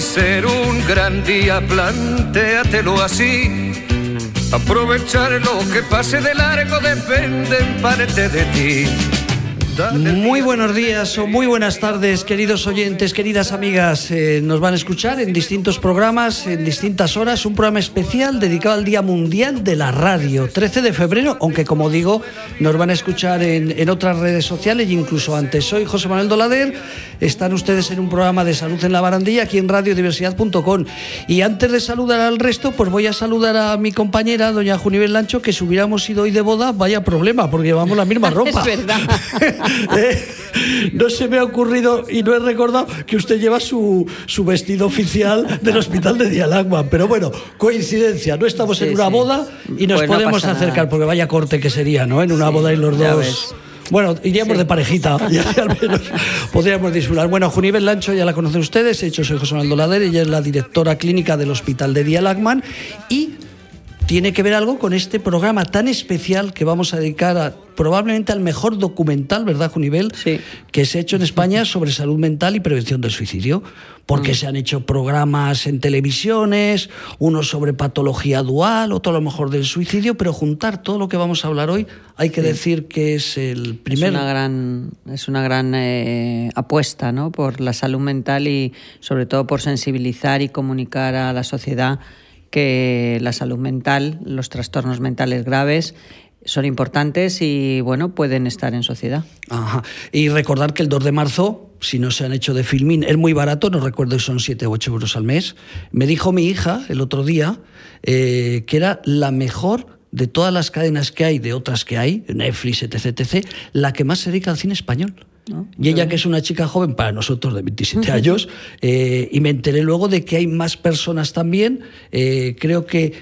ser un gran día, plantéatelo así. Aprovechar lo que pase de largo depende en parte de ti. Muy buenos días o muy buenas tardes, queridos oyentes, queridas amigas. Eh, nos van a escuchar en distintos programas, en distintas horas, un programa especial dedicado al Día Mundial de la Radio, 13 de febrero, aunque como digo, nos van a escuchar en, otras redes sociales e incluso antes. Soy José Manuel Dolader, están ustedes en un programa de salud en la barandilla aquí en radiodiversidad.com. Y antes de saludar al resto, pues voy a saludar a mi compañera, doña Junivel Lancho, que si hubiéramos ido hoy de boda, vaya problema, porque llevamos la misma ropa. es verdad. Eh, no se me ha ocurrido y no he recordado que usted lleva su, su vestido oficial del hospital de Dialagman. Pero bueno, coincidencia, no estamos en una boda y nos pues podemos acercar, porque vaya corte que sería, ¿no? En una boda y los dos. Bueno, iríamos de parejita, ya, al menos podríamos disfrutar. Bueno, Junivel Lancho ya la conocen ustedes, de hecho soy José Manuel Dolader, ella es la directora clínica del Hospital de Dialagman y tiene que ver algo con este programa tan especial que vamos a dedicar a, probablemente al mejor documental, ¿verdad, Junivel? Sí. Que se ha hecho en España sobre salud mental y prevención del suicidio. Porque mm. se han hecho programas en televisiones, uno sobre patología dual, otro a lo mejor del suicidio, pero juntar todo lo que vamos a hablar hoy, hay que decir que es el primer. Es una gran, es una gran eh, apuesta ¿no? por la salud mental y sobre todo por sensibilizar y comunicar a la sociedad que la salud mental, los trastornos mentales graves son importantes y bueno, pueden estar en sociedad. Ajá. Y recordar que el 2 de marzo, si no se han hecho de filmín, es muy barato, no recuerdo si son 7 o 8 euros al mes. Me dijo mi hija el otro día eh, que era la mejor de todas las cadenas que hay, de otras que hay, Netflix, etc., etc., la que más se dedica al cine español. Y ella, que es una chica joven para nosotros de 27 años, eh, y me enteré luego de que hay más personas también. Eh, creo que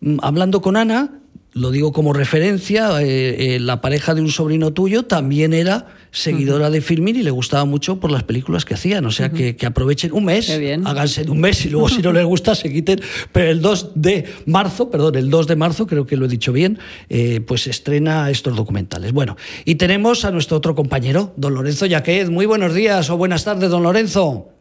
mm, hablando con Ana, lo digo como referencia, eh, eh, la pareja de un sobrino tuyo también era seguidora de Filmin y le gustaba mucho por las películas que hacían. O sea, que, aprovechen un mes, háganse un mes y luego si no les gusta se quiten. Pero el 2 de marzo, perdón, el 2 de marzo, creo que lo he dicho bien, eh, pues estrena estos documentales. Bueno, y tenemos a nuestro otro compañero, don Lorenzo Yaquez. Muy buenos días o buenas tardes, don Lorenzo.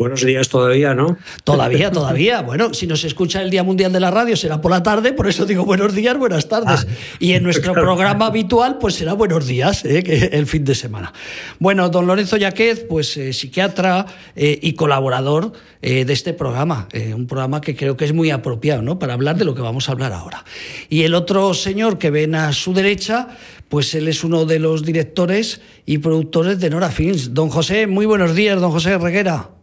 Buenos días todavía, ¿no? Todavía, todavía. Bueno, si nos escucha el Día Mundial de la Radio será por la tarde, por eso digo buenos días, buenas tardes. Ah, y en nuestro programa habitual, pues será buenos días, ¿eh? el fin de semana. Bueno, don Lorenzo Yaquez, pues eh, psiquiatra eh, y colaborador de este programa, un programa que creo que es muy apropiado, ¿no? Para hablar de lo que vamos a hablar ahora. Y el otro señor que ven a su derecha, pues él es uno de los directores y productores de Nora Films. Don José, muy buenos días, don José Reguera.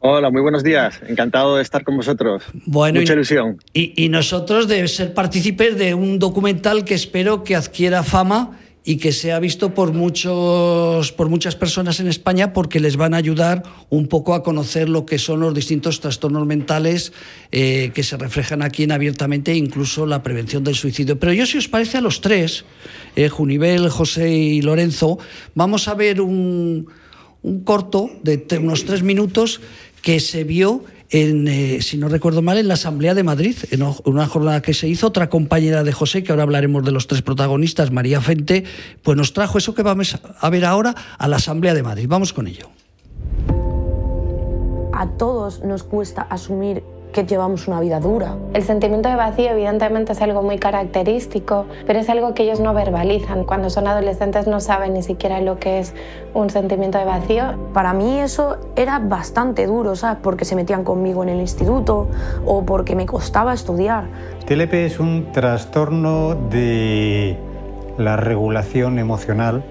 Hola, muy buenos días. Encantado de estar con vosotros. Bueno, Mucha ilusión. Y, nosotros de ser partícipes de un documental que espero que adquiera fama y que sea visto por, muchos, por muchas personas en España porque les van a ayudar un poco a conocer lo que son los distintos trastornos mentales eh, que se reflejan aquí en abiertamente, incluso la prevención del suicidio. Pero yo, si os parece, a los tres, eh, Junivel, José y Lorenzo, vamos a ver un, un corto de unos tres minutos que se vio en, eh, si no recuerdo mal, en la Asamblea de Madrid, en una jornada que se hizo. Otra compañera de José, que ahora hablaremos de los tres protagonistas, María Fente, pues nos trajo eso que vamos a ver ahora a la Asamblea de Madrid. Vamos con ello. A todos nos cuesta asumir que llevamos una vida dura. El sentimiento de vacío evidentemente es algo muy característico, pero es algo que ellos no verbalizan. Cuando son adolescentes no saben ni siquiera lo que es un sentimiento de vacío. Para mí eso era bastante duro, ¿sabes? Porque se metían conmigo en el instituto o porque me costaba estudiar. TLP es un trastorno de la regulación emocional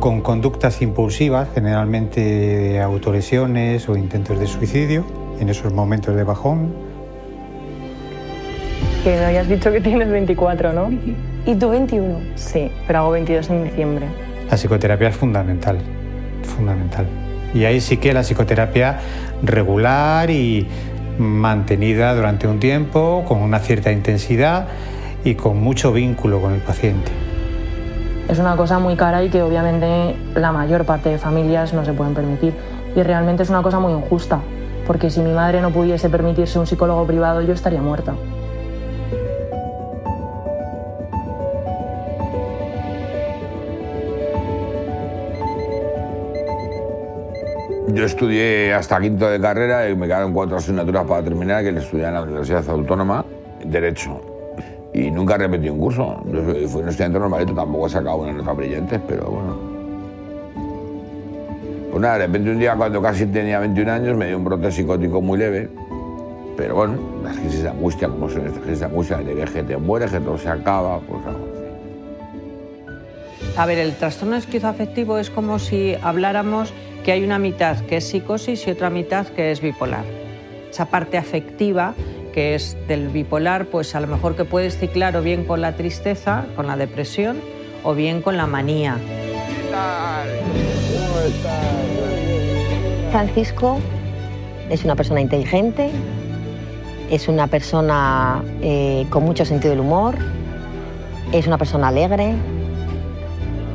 con conductas impulsivas, generalmente autolesiones o intentos de suicidio en esos momentos de bajón. Que me habías dicho que tienes 24, ¿no? ¿Y tú 21? Sí, pero hago 22 en diciembre. La psicoterapia es fundamental, fundamental. Y ahí sí que la psicoterapia regular y mantenida durante un tiempo, con una cierta intensidad y con mucho vínculo con el paciente. Es una cosa muy cara y que obviamente la mayor parte de familias no se pueden permitir. Y realmente es una cosa muy injusta, porque si mi madre no pudiese permitirse un psicólogo privado yo estaría muerta. Yo estudié hasta quinto de carrera y me quedaron cuatro asignaturas para terminar, que estudié en la Universidad Autónoma, Derecho. Y nunca repetí un curso. Fui un estudiante normalito, tampoco he sacado una nota brillante, pero bueno. Pues nada, de repente un día cuando casi tenía 21 años me dio un brote psicótico muy leve. Pero bueno, las crisis de angustia, como son estas crisis de angustia, de que te muere, que todo se acaba, pues A ver, el trastorno esquizoafectivo es como si habláramos que hay una mitad que es psicosis y otra mitad que es bipolar. Esa parte afectiva que es del bipolar, pues a lo mejor que puedes ciclar o bien con la tristeza, con la depresión, o bien con la manía. Francisco es una persona inteligente, es una persona eh, con mucho sentido del humor, es una persona alegre,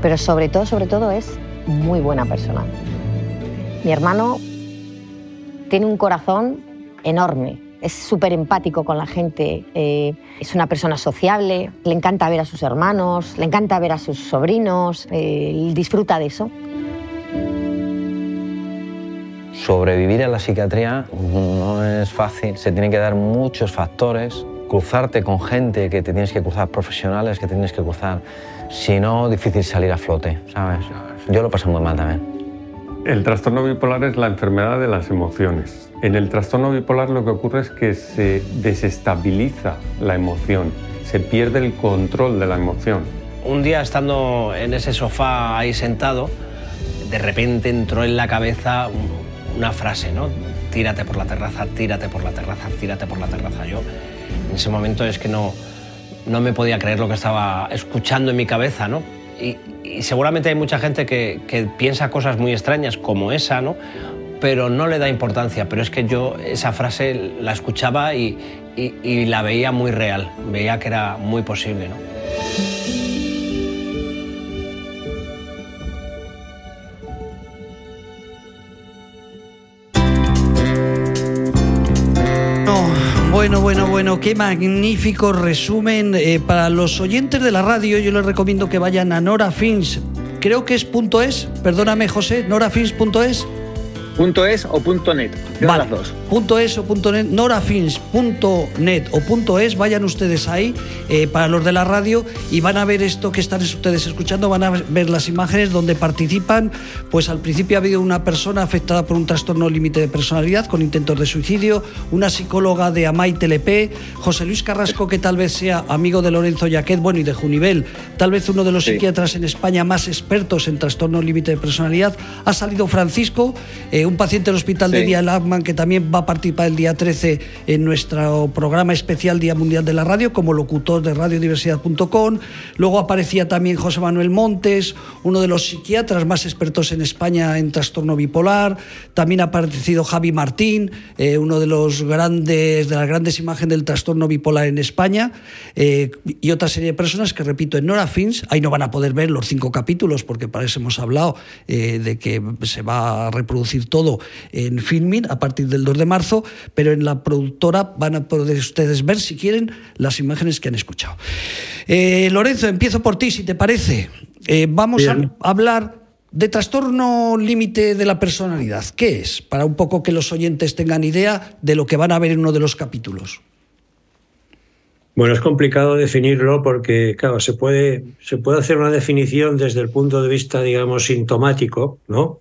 pero sobre todo, sobre todo es muy buena persona. Mi hermano tiene un corazón enorme, es súper empático con la gente, eh, es una persona sociable, le encanta ver a sus hermanos, le encanta ver a sus sobrinos, eh, disfruta de eso. Sobrevivir en la psiquiatría no es fácil, se tienen que dar muchos factores, cruzarte con gente que te tienes que cruzar, profesionales que tienes que cruzar, si no, difícil salir a flote, ¿sabes? Yo lo paso muy mal también. El trastorno bipolar es la enfermedad de las emociones. En el trastorno bipolar lo que ocurre es que se desestabiliza la emoción, se pierde el control de la emoción. Un día estando en ese sofá ahí sentado, de repente entró en la cabeza una frase, ¿no? Tírate por la terraza, tírate por la terraza, tírate por la terraza. Yo en ese momento es que no, no me podía creer lo que estaba escuchando en mi cabeza, ¿no? Y, seguramente hay mucha gente que, piensa cosas muy extrañas como esa, ¿no? pero no le da importancia. Pero es que yo esa frase la escuchaba y, y la veía muy real, veía que era muy posible. ¿no? Bueno, bueno, bueno, qué magnífico resumen. Eh, para los oyentes de la radio, yo les recomiendo que vayan a Nora Fins. Creo que es punto .es, perdóname José, norafins.es. Punto .es o punto .net, vale. las dos. Punto .es o punto .net, norafins.net o punto .es, vayan ustedes ahí eh, para los de la radio y van a ver esto que están ustedes escuchando, van a ver las imágenes donde participan, pues al principio ha habido una persona afectada por un trastorno límite de personalidad con intentos de suicidio, una psicóloga de Amay TLP, José Luis Carrasco que tal vez sea amigo de Lorenzo Yaquet, bueno y de Junivel, tal vez uno de los psiquiatras en España más expertos en trastorno límite de personalidad, ha salido Francisco, eh, un paciente del hospital de Día Lagman que también va a participar el día 13 en nuestro programa especial Día Mundial de la Radio como locutor de radiodiversidad.com. Luego aparecía también José Manuel Montes, uno de los psiquiatras más expertos en España en trastorno bipolar. También ha aparecido Javi Martín, eh, uno de los grandes de las grandes imágenes del trastorno bipolar en España eh, y otra serie de personas que repito en Nora Fins. Ahí no van a poder ver los cinco capítulos porque para eso hemos hablado eh, de que se va a reproducir todo en filming a partir del 2 de marzo, pero en la productora van a poder ustedes ver, si quieren, las imágenes que han escuchado. Eh, Lorenzo, empiezo por ti, si te parece. Eh, vamos a hablar de trastorno límite de la personalidad. ¿Qué es? Para un poco que los oyentes tengan idea de lo que van a ver en uno de los capítulos. Bueno, es complicado definirlo porque, claro, se puede, se puede hacer una definición desde el punto de vista, digamos, sintomático, ¿no?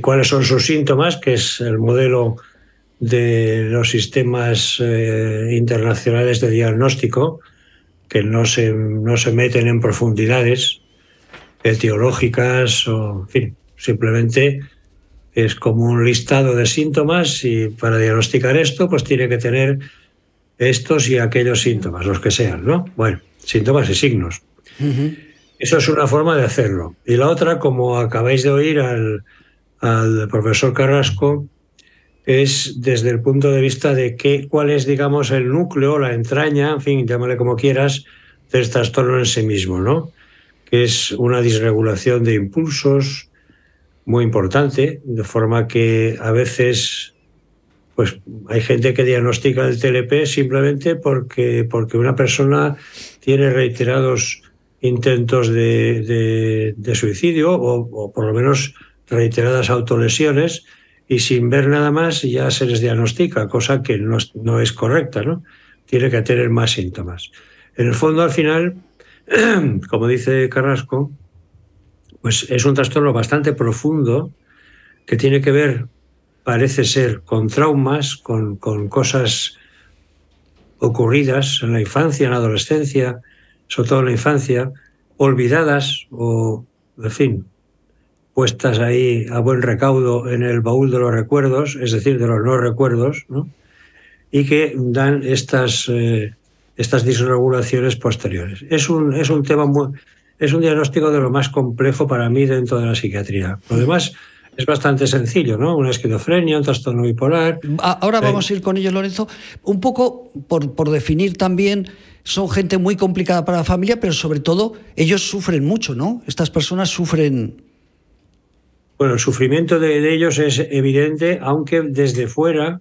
Cuáles son sus síntomas, que es el modelo de los sistemas eh, internacionales de diagnóstico, que no se, no se meten en profundidades etiológicas o, en fin, simplemente es como un listado de síntomas y para diagnosticar esto, pues tiene que tener estos y aquellos síntomas, los que sean, ¿no? Bueno, síntomas y signos. Eso es una forma de hacerlo. Y la otra, como acabáis de oír al, al profesor Carrasco es desde el punto de vista de qué, cuál es, digamos, el núcleo, la entraña, en fin, llámale como quieras, del trastorno en sí mismo, ¿no? Que es una disregulación de impulsos muy importante, de forma que a veces, pues hay gente que diagnostica el TLP simplemente porque, porque una persona tiene reiterados intentos de, de, suicidio o, o por lo menos reiteradas autolesiones y sin ver nada más ya se les diagnostica, cosa que no, no es correcta, ¿no? Tiene que tener más síntomas. En el fondo, al final, como dice Carrasco, pues es un trastorno bastante profundo que tiene que ver, parece ser, con traumas, con, con cosas ocurridas en la infancia, en la adolescencia, sobre todo en la infancia, olvidadas o, en fin, puestas ahí a buen recaudo en el baúl de los recuerdos, es decir, de los no recuerdos, ¿no? y que dan estas, eh, estas disregulaciones posteriores. Es un, es un tema muy, es un diagnóstico de lo más complejo para mí dentro de la psiquiatría. Lo demás es bastante sencillo, ¿no? Una esquizofrenia, un trastorno bipolar. Ahora vamos a ir con ellos, Lorenzo. Un poco por, por definir también, son gente muy complicada para la familia, pero sobre todo ellos sufren mucho, ¿no? Estas personas sufren bueno, el sufrimiento de, ellos es evidente, aunque desde fuera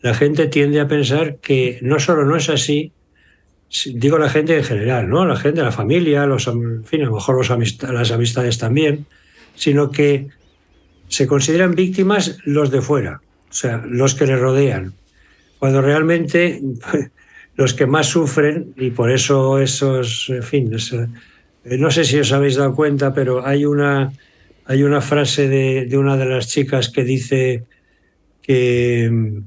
la gente tiende a pensar que no solo no es así, digo la gente en general, ¿no? La gente, la familia, los, en fin, a lo mejor las amistades también, sino que se consideran víctimas los de fuera, o sea, los que les rodean, cuando realmente los que más sufren, y por eso esos, en fin, no sé si os habéis dado cuenta, pero hay una hay una frase de, una de las chicas que dice que mm,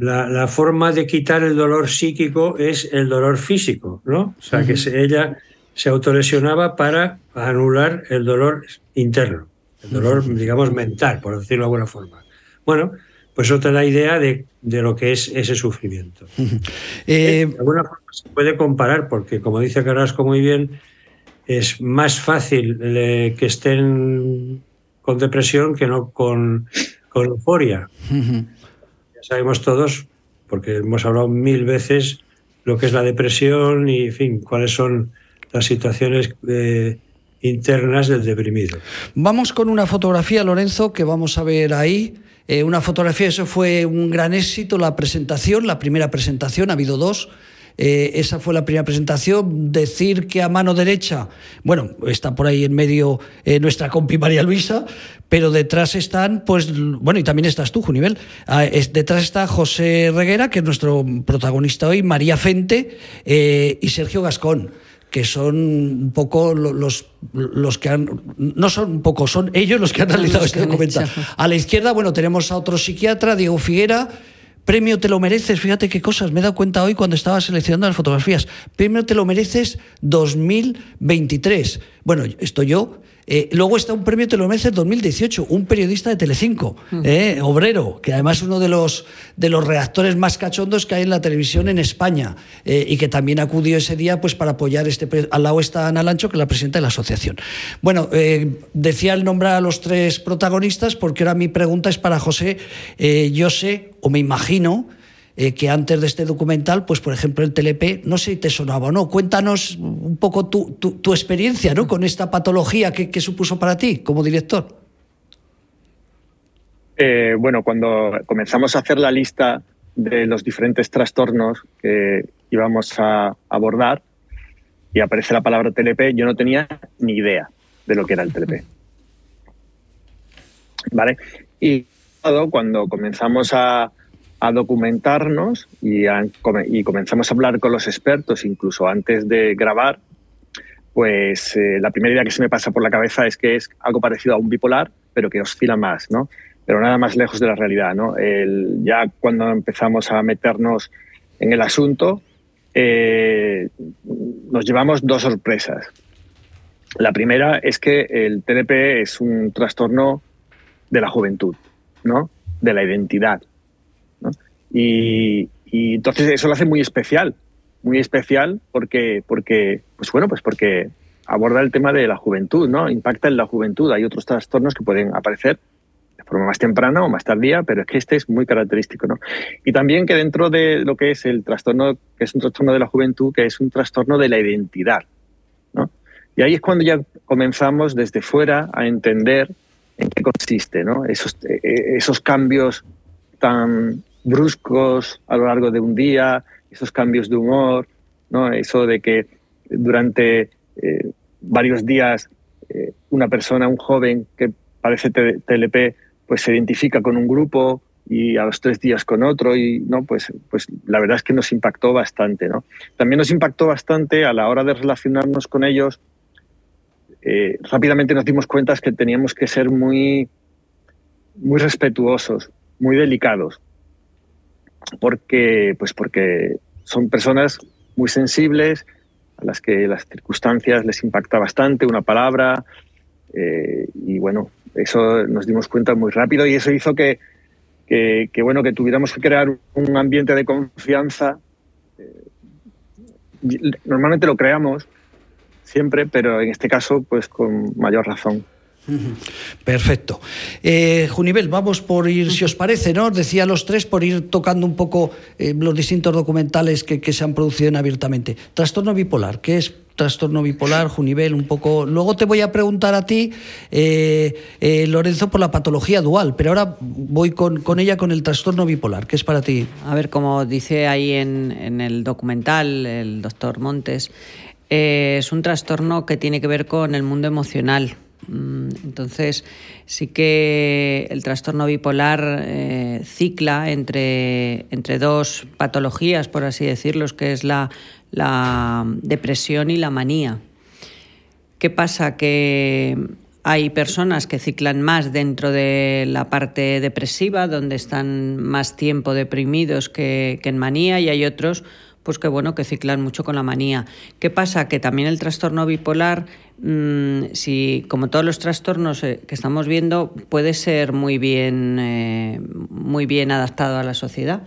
la, forma de quitar el dolor psíquico es el dolor físico, ¿no? O sea, que ella se autolesionaba para anular el dolor interno, el dolor, digamos, mental, por decirlo de alguna forma. Bueno, pues eso te da idea de, lo que es ese sufrimiento. Eh, de alguna forma se puede comparar, porque como dice Carrasco muy bien, es más fácil eh, que estén con depresión que no con, con euforia. Ya sabemos todos, porque hemos hablado mil veces, lo que es la depresión y, en fin, cuáles son las situaciones eh, internas del deprimido. Vamos con una fotografía, Lorenzo, que vamos a ver ahí. Eh, una fotografía, eso fue un gran éxito, la presentación, la primera presentación, ha habido dos eh, esa fue la primera presentación. Decir que a mano derecha, bueno, está por ahí en medio eh, nuestra compi María Luisa, pero detrás están, pues, bueno, y también estás tú, Junivel. Ah, detrás está José Reguera, que es nuestro protagonista hoy, María Fente eh, y Sergio Gascón que son un poco los, los que han, no son un poco, son ellos los que han realizado este documental. A la izquierda, bueno, tenemos a otro psiquiatra, Diego Figuera, Premio Te lo mereces, fíjate qué cosas, me he dado cuenta hoy cuando estaba seleccionando las fotografías. Premio Te lo mereces 2023. Bueno, esto yo eh, luego está un premio Te lo mereces 2018, un periodista de Telecinco, mm. eh, obrero, que además es uno de los, de los redactores más cachondos que hay en la televisión en España eh, y que también acudió ese día pues, para apoyar este... Al lado está Ana Lancho, que es la presidenta de la asociación. Bueno, decía el nombrar a los tres protagonistas porque ahora mi pregunta es para José. yo sé, o me imagino, eh, que antes de este documental, pues por ejemplo el TLP, no sé si te sonaba o no. Cuéntanos un poco tu, tu, experiencia ¿no? con esta patología que, supuso para ti como director. Eh, bueno, cuando comenzamos a hacer la lista de los diferentes trastornos que íbamos a abordar y aparece la palabra TLP, yo no tenía ni idea de lo que era el TLP. ¿Vale? Y cuando comenzamos a, documentarnos y, comenzamos a hablar con los expertos incluso antes de grabar, pues eh, la primera idea que se me pasa por la cabeza es que es algo parecido a un bipolar, pero que oscila más, ¿no? Pero nada más lejos de la realidad, ¿no? ya cuando empezamos a meternos en el asunto, eh, nos llevamos dos sorpresas. La primera es que el TDP es un trastorno de la juventud, ¿no? De la identidad. Y, entonces eso lo hace muy especial, muy especial porque, porque, pues bueno, pues porque aborda el tema de la juventud, ¿no? Impacta en la juventud. Hay otros trastornos que pueden aparecer de forma más temprana o más tardía, pero es que este es muy característico, ¿no? Y también que dentro de lo que es el trastorno, que es un trastorno de la juventud, que es un trastorno de la identidad, ¿no? Y ahí es cuando ya comenzamos desde fuera a entender en qué consiste. Esos, eh, esos cambios tan bruscos a lo largo de un día, esos cambios de humor, eso de que durante varios días una persona, un joven que parece TLP, pues se identifica con un grupo y a los tres días con otro y no pues pues la verdad es que nos impactó bastante no también nos impactó bastante a la hora de relacionarnos con ellos eh, rápidamente nos dimos cuenta que teníamos que ser muy muy respetuosos muy delicados porque pues porque son personas muy sensibles a las que las circunstancias les impacta bastante una palabra eh, y bueno eso nos dimos cuenta muy rápido y eso hizo que que, bueno, que tuviéramos que crear un ambiente de confianza. Eh, normalmente lo creamos siempre, pero en este caso, pues con mayor razón. Perfecto. Eh, Junivel, vamos por ir, si os parece, ¿no? decía los tres, por ir tocando un poco eh, los distintos documentales que, que, se han producido en abiertamente. Trastorno bipolar, ¿qué es trastorno bipolar, Junivel, un poco. Luego te voy a preguntar a ti, eh, eh, Lorenzo, por la patología dual, pero ahora voy con, ella con el trastorno bipolar. ¿Qué es para ti? A ver, como dice ahí en, el documental el doctor Montes, eh, es un trastorno que tiene que ver con el mundo emocional. Mm, entonces, sí que el trastorno bipolar cicla entre, entre dos patologías, por así decirlo, que es la depresión y la manía. ¿Qué pasa? Que hay personas que ciclan más dentro de la parte depresiva, donde están más tiempo deprimidos que, en manía, y hay otros pues que bueno, que ciclan mucho con la manía. ¿Qué pasa? Que también el trastorno bipolar, mm, si como todos los trastornos eh, que estamos viendo, puede ser muy bien, eh, muy bien adaptado a la sociedad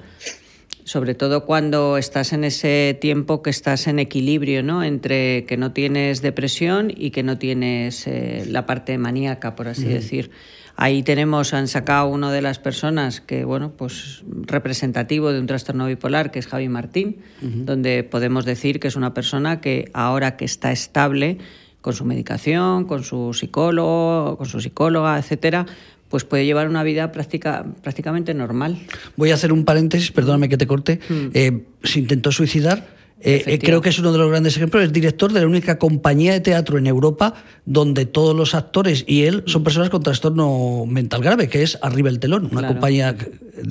sobre todo cuando estás en ese tiempo que estás en equilibrio, ¿no? Entre que no tienes depresión y que no tienes eh, la parte maníaca, por así decir. Ahí tenemos, han sacado una de las personas que, bueno, pues representativo de un trastorno bipolar, que es Javi Martín, donde podemos decir que es una persona que ahora que está estable con su medicación, con su psicólogo, con su psicóloga, etcétera, pues puede llevar una vida práctica, prácticamente normal. Voy a hacer un paréntesis, perdóname que te corte. Mm. Eh, se intentó suicidar eh, eh, creo que es uno de los grandes ejemplos. Es director de la única compañía de teatro en Europa donde todos los actores y él son personas con trastorno mental grave, que es Arriba el Telón, una compañía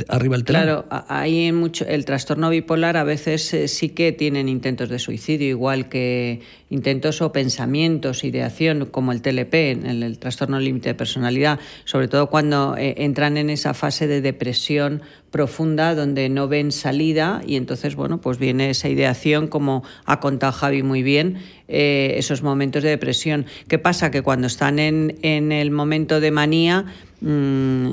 Arriba el Telón. Claro, hay mucho, el trastorno bipolar a veces eh, sí que tienen intentos de suicidio, igual que intentos o pensamientos, ideación, como el TLP, el, el trastorno límite de personalidad, sobre todo cuando entran en esa fase de depresión profunda donde no ven salida y entonces, bueno, pues viene esa ideación, como ha contado Javi muy bien, eh, esos momentos de depresión. ¿Qué pasa? Que cuando están en, en el momento de manía, mm,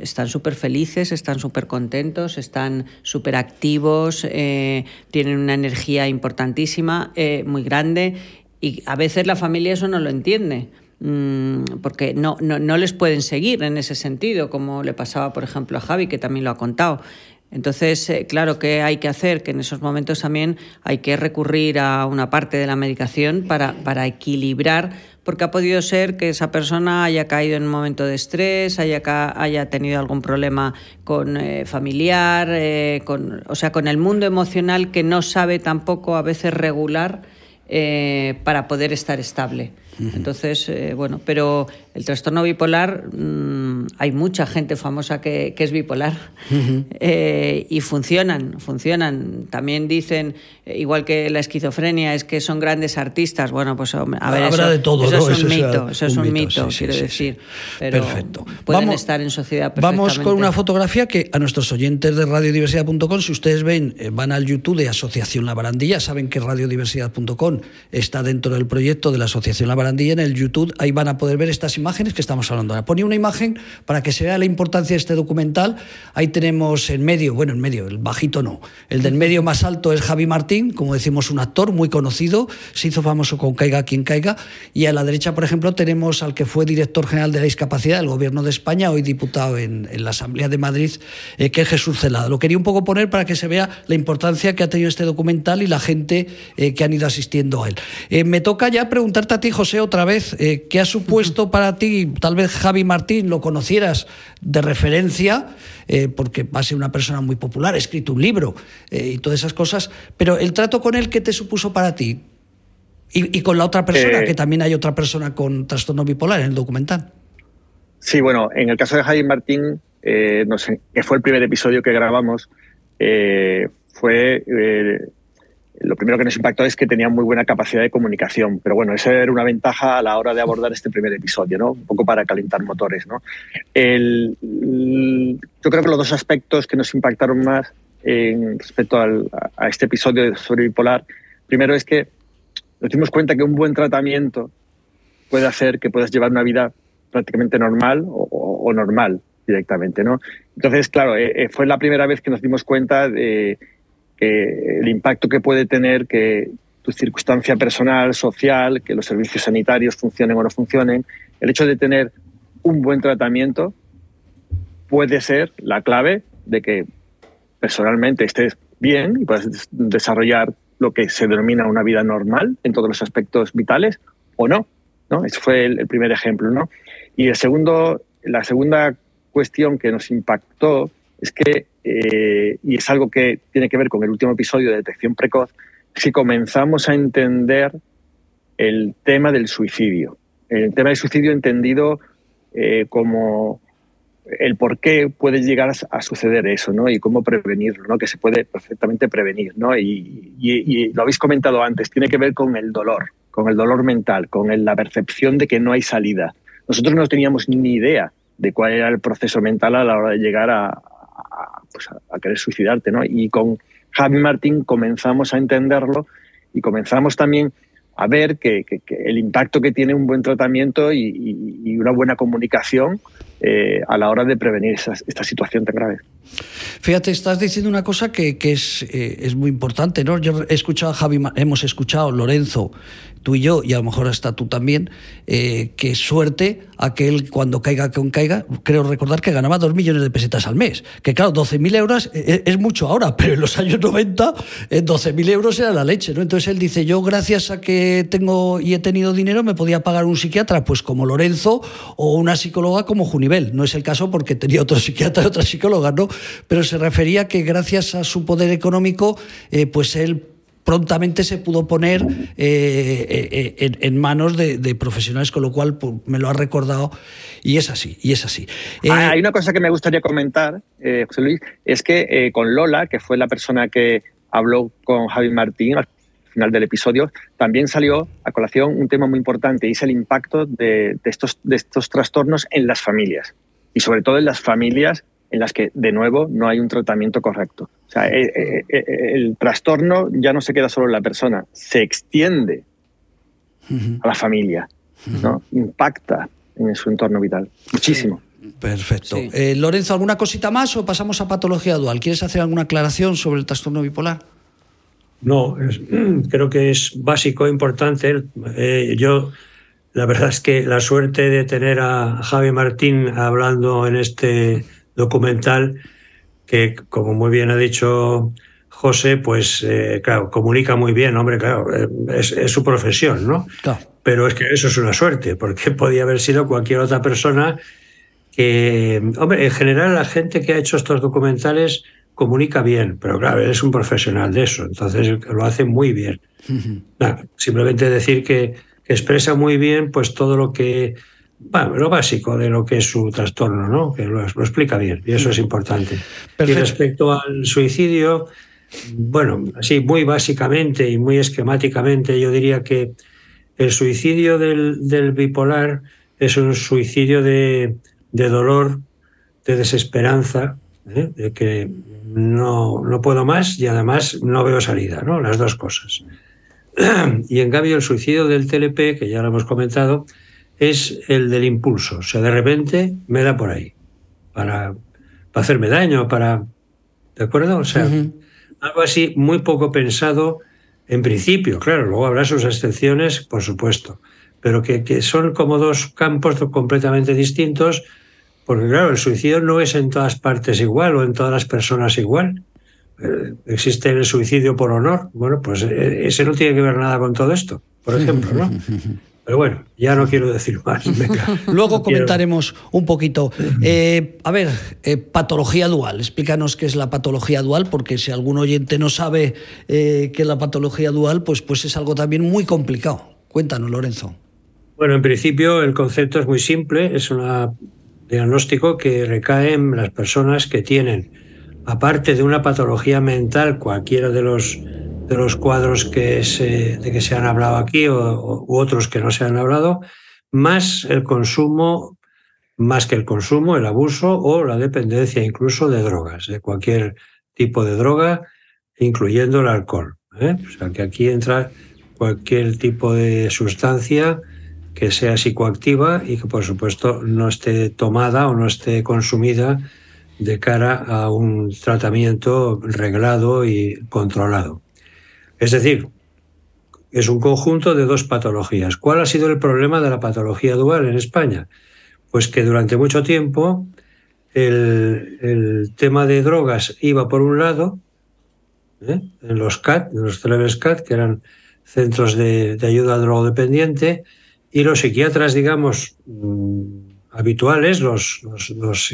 están súper felices, están súper contentos, están súper activos, eh, tienen una energía importantísima, eh, muy grande y a veces la familia eso no lo entiende. Mm, porque no, no, les pueden seguir en ese sentido, como le pasaba, por ejemplo, a Javi, que también lo ha contado. Entonces, eh, claro, ¿qué hay que hacer? Que en esos momentos también hay que recurrir a una parte de la medicación para, para equilibrar, porque ha podido ser que esa persona haya caído en un momento de estrés, haya, haya tenido algún problema con eh, familiar, eh, con, o sea, con el mundo emocional que no sabe tampoco a veces regular para poder estar estable. Entonces, eh, bueno, pero el trastorno bipolar, mm, hay mucha gente famosa que, es bipolar eh, y funcionan, funcionan. También dicen, eh, igual que la esquizofrenia, es que son grandes artistas. Bueno, pues a ver, eso, de todo, eso es un mito, eso es un mito, quiero decir. Pero Perfecto. Pueden estar en sociedad Vamos con una fotografía que a nuestros oyentes de radiodiversidad.com, si ustedes ven, van al YouTube de Asociación La Barandilla, saben que radiodiversidad.com está dentro del proyecto de la Asociación La Barandilla en el YouTube, ahí van a poder ver estas imágenes que estamos hablando ahora. Ponía una imagen para que se vea la importancia de este documental. Ahí tenemos en medio, bueno, en medio, el bajito no, el del medio más alto es Javi Martín, como decimos, un actor muy conocido, se hizo famoso con Caiga quien caiga, y a la derecha, por ejemplo, tenemos al que fue director general de la discapacidad del Gobierno de España, hoy diputado en, la Asamblea de Madrid, eh, que es Jesús Celada. Lo quería un poco poner para que se vea la importancia que ha tenido este documental y la gente eh, que han ido asistiendo a él. Eh, me toca ya preguntarte a ti, José, otra vez, eh, ¿qué ha supuesto para ti, tal vez Javi Martín lo conocieras de referencia, eh, porque va a ser una persona muy popular, ha escrito un libro eh, y todas esas cosas, pero el trato con él, ¿qué te supuso para ti? Y, con la otra persona, que también hay otra persona con trastorno bipolar en el documental. Sí, bueno, en el caso de Jaime Martín, eh, no sé, que fue el primer episodio que grabamos, eh, fue eh, lo primero que nos impactó es que tenía muy buena capacidad de comunicación, pero bueno, esa era una ventaja a la hora de abordar este primer episodio, ¿no? Un poco para calentar motores, ¿no? El, yo creo que los dos aspectos que nos impactaron más en, respecto al, a este episodio sobre bipolar, primero es que nos dimos cuenta que un buen tratamiento puede hacer que puedas llevar una vida prácticamente normal o, o normal directamente, ¿no? Entonces, claro, eh, eh, fue la primera vez que nos dimos cuenta de que el impacto que puede tener que tu circunstancia personal, social, que los servicios sanitarios funcionen o no funcionen, el hecho de tener un buen tratamiento puede ser la clave de que personalmente estés bien y puedas desarrollar lo que se denomina una vida normal en todos los aspectos vitales o no. ¿no? Ese fue el, primer ejemplo. ¿no? Y el segundo, la segunda cuestión que nos impactó es que, eh, y es algo que tiene que ver con el último episodio de detección precoz, si comenzamos a entender el tema del suicidio. El tema del suicidio entendido eh, como el por qué puede llegar a suceder eso, ¿no? Y cómo prevenirlo, ¿no? Que se puede perfectamente prevenir, ¿no? Y, y, lo habéis comentado antes, tiene que ver con el dolor, con el dolor mental, con la percepción de que no hay salida. Nosotros no teníamos ni idea de cuál era el proceso mental a la hora de llegar a, pues a, querer suicidarte, ¿no? Y con Javi Martín comenzamos a entenderlo y comenzamos también a ver que, el impacto que tiene un buen tratamiento y, una buena comunicación eh, a la hora de prevenir esta situación tan grave. Fíjate, estás diciendo una cosa que, es, eh, es, muy importante, ¿no? Yo he escuchado a Javi, hemos escuchado Lorenzo, tú y yo, y a lo mejor hasta tú también, eh, que suerte aquel cuando caiga con caiga, creo recordar que ganaba dos millones de pesetas al mes. Que claro, 12.000 euros es, mucho ahora, pero en los años 90 12.000 euros era la leche, ¿no? Entonces él dice, yo gracias a que tengo y he tenido dinero me podía pagar un psiquiatra, pues como Lorenzo, o una psicóloga como No es el caso porque tenía otro psiquiatra y otra psicóloga, ¿no? pero se refería que gracias a su poder económico, eh, pues él prontamente se pudo poner eh, eh, en, manos de, profesionales, con lo cual pues, me lo ha recordado y es así, y es así. Ah, hay una cosa que me gustaría comentar, José Luis, es que con Lola, que fue la persona que habló con Javi Martín final del episodio, también salió a colación un tema muy importante y es el impacto de, estos, de estos trastornos en las familias y sobre todo en las familias en las que, de nuevo, no hay un tratamiento correcto. O sea, eh, eh, eh, el trastorno ya no se queda solo en la persona, se extiende a la familia, ¿no? impacta en su entorno vital. Muchísimo. Perfecto. Lorenzo, ¿alguna cosita más o pasamos a patología dual? ¿Quieres hacer alguna aclaración sobre el trastorno bipolar? No, creo que es básico, importante. yo la verdad es que la suerte de tener a Javi Martín hablando en este documental que, como muy bien ha dicho José, pues eh, claro, comunica muy bien, hombre, claro, eh, es, su profesión, ¿no? Pero es que eso es una suerte, porque podía haber sido cualquier otra persona que, hombre, en general la gente que ha hecho estos documentales comunica bien, pero claro, él es un profesional de eso, entonces lo hace muy bien. simplemente decir que expresa muy bien pues todo lo que bueno, lo básico de lo que es su trastorno, ¿no? que lo, explica bien y eso es importante. Y respecto al suicidio, bueno, así muy básicamente y muy esquemáticamente, yo diría que el suicidio del, bipolar es un suicidio de, dolor, de desesperanza, ¿eh? de que no, no puedo más y además no veo salida, ¿no? las dos cosas. Y en cambio el suicidio del TLP, que ya lo hemos comentado, es el del impulso. O sea, de repente me da por ahí, para, para hacerme daño, para... ¿De acuerdo? O sea, algo así muy poco pensado en principio, claro, luego habrá sus excepciones, por supuesto, pero que, que son como dos campos completamente distintos, porque claro, el suicidio no es en todas partes igual o en todas las personas igual. Eh, existe el suicidio por honor. Bueno, pues eh, ese no tiene que ver nada con todo esto, por ejemplo, ¿no? Pero bueno, ya no quiero decir más. Luego comentaremos un poquito. Eh, a ver, eh, patología dual. Explícanos qué es la patología dual, porque si algún oyente no sabe eh, qué es la patología dual, pues, pues es algo también muy complicado. Cuéntanos, Lorenzo. Bueno, en principio el concepto es muy simple. Es una diagnóstico que recae en las personas que tienen, aparte de una patología mental, cualquiera de los, de los cuadros que se, de que se han hablado aquí o, u otros que no se han hablado, más el consumo, más que el consumo, el abuso o la dependencia incluso de drogas, de cualquier tipo de droga, incluyendo el alcohol. ¿eh? O sea que aquí entra cualquier tipo de sustancia que sea psicoactiva y que por supuesto no esté tomada o no esté consumida de cara a un tratamiento reglado y controlado. Es decir, es un conjunto de dos patologías. ¿Cuál ha sido el problema de la patología dual en España? Pues que durante mucho tiempo el, tema de drogas iba por un lado, ¿eh? en los CAT, en los célebres CAT, que eran centros de, de ayuda drogodependiente, y los psiquiatras, digamos, mm, habituales, los, los,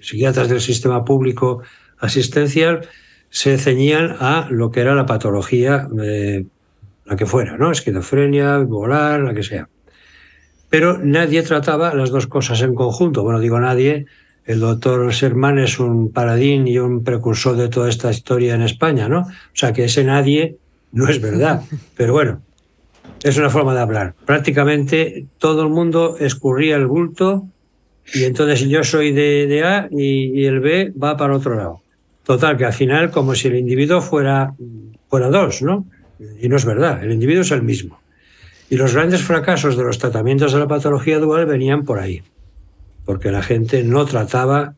psiquiatras del sistema público asistencial, se ceñían a lo que era la patología, eh, la que fuera, ¿no? Esquizofrenia, bipolar, la que sea. Pero nadie trataba las dos cosas en conjunto. Bueno, digo nadie, el doctor Sermán es un paradín y un precursor de toda esta historia en España, ¿no? O sea que ese nadie no es verdad. Pero bueno, es una forma de hablar. Prácticamente todo el mundo escurría el bulto y entonces yo soy de, A y, el B va para otro lado. Total, que al final como si el individuo fuera, fuera dos, ¿no? Y no es verdad, el individuo es el mismo. Y los grandes fracasos de los tratamientos de la patología dual venían por ahí, porque la gente no trataba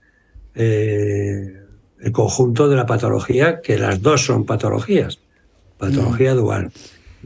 eh, el conjunto de la patología, que las dos son patologías, patología mm. dual.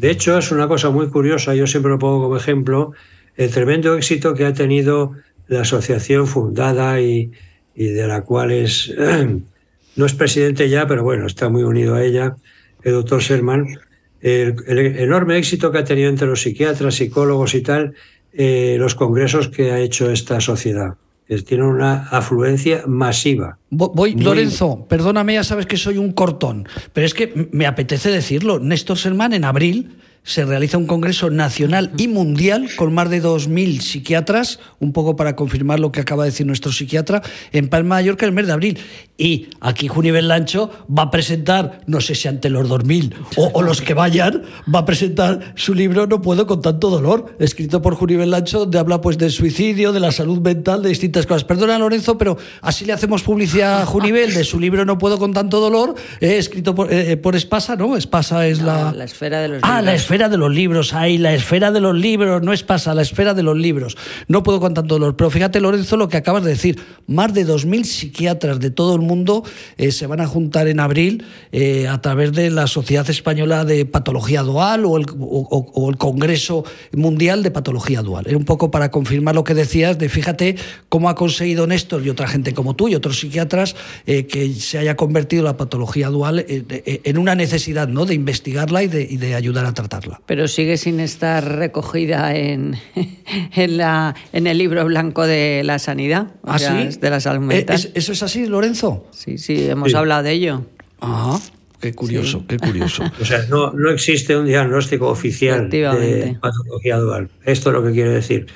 De hecho, es una cosa muy curiosa, yo siempre lo pongo como ejemplo, el tremendo éxito que ha tenido la asociación fundada y, de la cual es, no es presidente ya, pero bueno, está muy unido a ella, el doctor Sherman, el, enorme éxito que ha tenido entre los psiquiatras, psicólogos y tal, eh, los congresos que ha hecho esta sociedad tiene una afluencia masiva. Voy, Lorenzo, perdóname, ya sabes que soy un cortón, pero es que me apetece decirlo. Néstor Sermán en abril se realiza un congreso nacional y mundial con más de 2.000 psiquiatras, un poco para confirmar lo que acaba de decir nuestro psiquiatra, en Palma de Mallorca el mes de abril. Y aquí Junivel Lancho va a presentar, no sé si ante los 2.000 o, o, los que vayan, va a presentar su libro No puedo con tanto dolor, escrito por Junivel Lancho, donde habla pues del suicidio, de la salud mental, de distintas cosas. Perdona Lorenzo, pero así le hacemos publicidad a Junivel de su libro No puedo con tanto dolor, eh, escrito por, eh, por, Espasa, ¿no? Espasa es la... La esfera de los ah, la esfera de los libros, ahí la esfera de los libros, no es pasa, la esfera de los libros. No puedo con tanto dolor. Pero fíjate, Lorenzo, lo que acabas de decir. Más de 2.000 psiquiatras de todo el mundo eh, se van a juntar en abril eh, a través de la Sociedad Española de Patología Dual o el, Congreso Mundial de Patología Dual. Era un poco para confirmar lo que decías de fíjate cómo ha conseguido Néstor y otra gente como tú y otros psiquiatras eh, que se haya convertido la patología dual en una necesidad ¿no? de investigarla y de, y de ayudar a tratarla pero sigue sin estar recogida en, en, la, en el libro blanco de la sanidad, ¿Ah, de la salud mental. ¿Eso es así, Lorenzo? Sí, sí, hemos hablado de ello. Ah, qué curioso, qué curioso. O sea, no, no existe un diagnóstico oficial de patología dual. Esto es lo que quiere decir.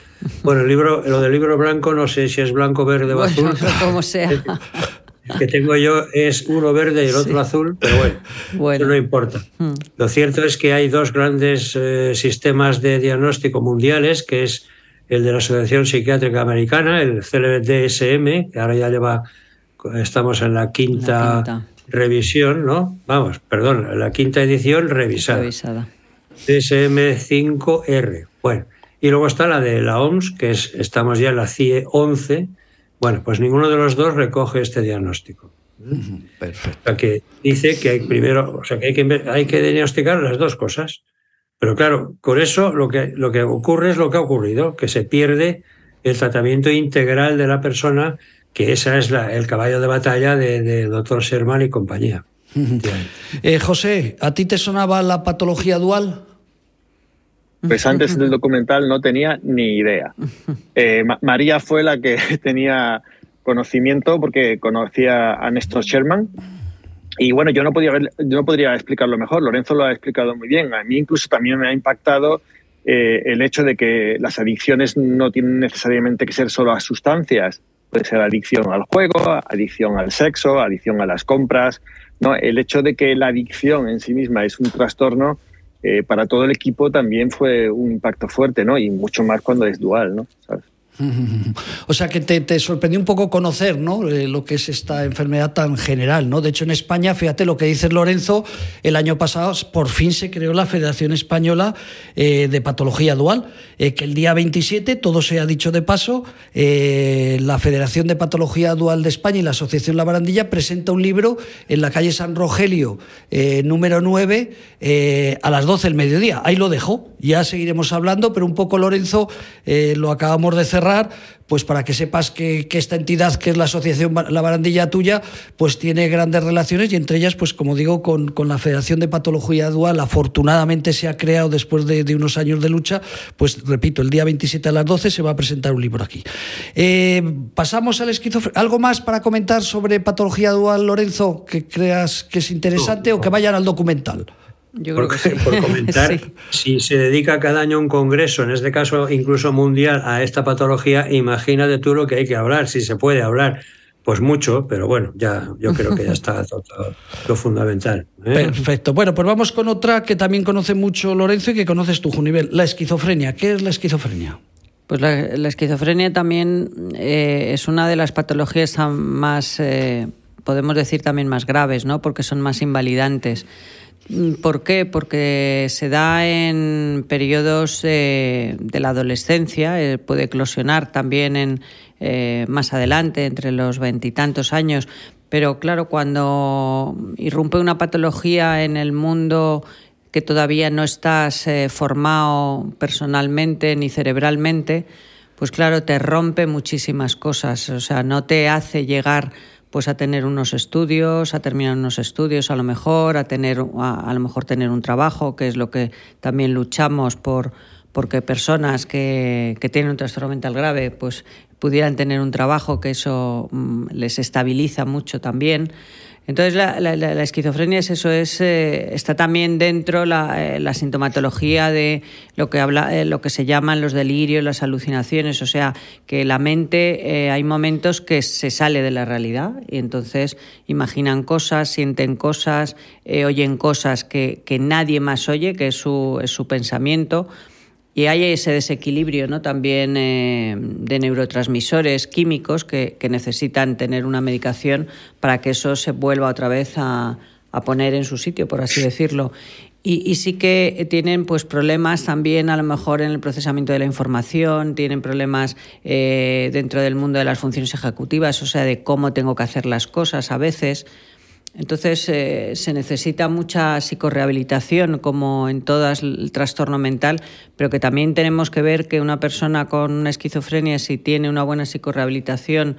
Bueno, el libro, lo del libro blanco no sé si es blanco, verde o azul. como sea. Que tengo yo es uno verde y el otro azul, pero bueno, eso no importa. Hmm. Lo cierto es que hay dos grandes eh, sistemas de diagnóstico mundiales, que es el de la Asociación Psiquiátrica Americana, el CLDSM, que ahora ya lleva, estamos en la quinta, revisión, ¿no? Vamos, perdón, la quinta edición revisada. revisada. DSM-5R. Bueno, y luego está la de la OMS, que es, estamos ya en la CIE 11, bueno, pues ninguno de los dos recoge este diagnóstico. Perfecto. O sea, que dice que hay primero, o sea, que hay que, hay que diagnosticar las dos cosas. Pero claro, con eso lo que, lo que ocurre es lo que ha ocurrido, que se pierde el tratamiento integral de la persona, que esa es la, el caballo de batalla del de doctor Sherman y compañía. Eh, José, ¿a ti te sonaba la patología dual? Pues antes del documental no tenía ni idea. Eh, María fue la que tenía conocimiento porque conocía a Néstor Sherman. Y bueno, yo no, podía yo no podría explicarlo mejor, Lorenzo lo ha explicado muy bien. A mí incluso también me ha impactado eh, el hecho de que las adicciones no tienen necesariamente que ser solo a sustancias, puede ser adicción al juego, adicción al sexo, adicción a las compras. ¿no? El hecho de que la adicción en sí misma es un trastorno, eh, para todo el equipo también fue un impacto fuerte, ¿no? Y mucho más cuando es dual, ¿no? ¿Sabes? O sea que te, sorprendió un poco conocer ¿no? Eh, lo que es esta enfermedad tan general. ¿no? De hecho, en España, fíjate lo que dice Lorenzo, el año pasado por fin se creó la Federación Española eh, de Patología Dual, eh, que el día 27, todo se ha dicho de paso, la Federación de Patología Dual de España y la Asociación La Barandilla presenta un libro en la calle San Rogelio, número 9, a las 12 del mediodía. Ahí lo dejo, ya seguiremos hablando, pero un poco, Lorenzo, lo acabamos de cerrar pues para que sepas que, esta entidad, que es la Asociación La Barandilla Tuya, pues tiene grandes relaciones y entre ellas, pues como digo, con, la Federación de Patología Dual, afortunadamente se ha creado después de, unos años de lucha, pues repito, el día 27 a las 12 se va a presentar un libro aquí. Eh, pasamos al esquizofrenia. ¿Algo más para comentar sobre patología dual, Lorenzo, que creas que es interesante o que vayan al documental? Yo creo por, que sí. por comentar, si se dedica cada año un congreso, en este caso incluso mundial, a esta patología, imagínate tú lo que hay que hablar, si se puede hablar. Pues mucho, pero bueno, ya yo creo que ya está todo, lo fundamental. ¿eh? Perfecto. Bueno, pues vamos con otra que también conoce mucho Lorenzo y que conoces tú, Junivel, la esquizofrenia. ¿Qué es la esquizofrenia? Pues la, esquizofrenia también eh, es una de las patologías más, eh, podemos decir también más graves, ¿no? Porque son más invalidantes. ¿Por qué? Porque se da en periodos de la adolescencia, eh, puede eclosionar también en, eh, más adelante, entre los veintitantos años, pero claro, cuando irrumpe una patología en el mundo que todavía no estás eh, formado personalmente ni cerebralmente, pues claro, te rompe muchísimas cosas, o sea, no te hace llegar pues a tener unos estudios, a terminar unos estudios a lo mejor, a tener a, lo mejor tener un trabajo, que es lo que también luchamos por porque personas que, que tienen un trastorno mental grave pues pudieran tener un trabajo que eso mm, les estabiliza mucho también. Entonces la, esquizofrenia es eso, es eh, está también dentro la, eh, la, sintomatología de lo que habla, eh, lo que se llaman los delirios, las alucinaciones, o sea que la mente hay momentos que se sale de la realidad y entonces imaginan cosas, sienten cosas, oyen cosas que, que nadie más oye, que es su, es su pensamiento. Y hay ese desequilibrio ¿no? también eh, de neurotransmisores químicos que, necesitan tener una medicación para que eso se vuelva otra vez a, poner en su sitio, por así decirlo. Y, sí que tienen pues problemas también a lo mejor en el procesamiento de la información, tienen problemas eh, dentro del mundo de las funciones ejecutivas, o sea, de cómo tengo que hacer las cosas a veces. Entonces eh, se necesita mucha psicorrehabilitación, como en todo el trastorno mental, pero que también tenemos que ver que una persona con una esquizofrenia, si tiene una buena psicorrehabilitación,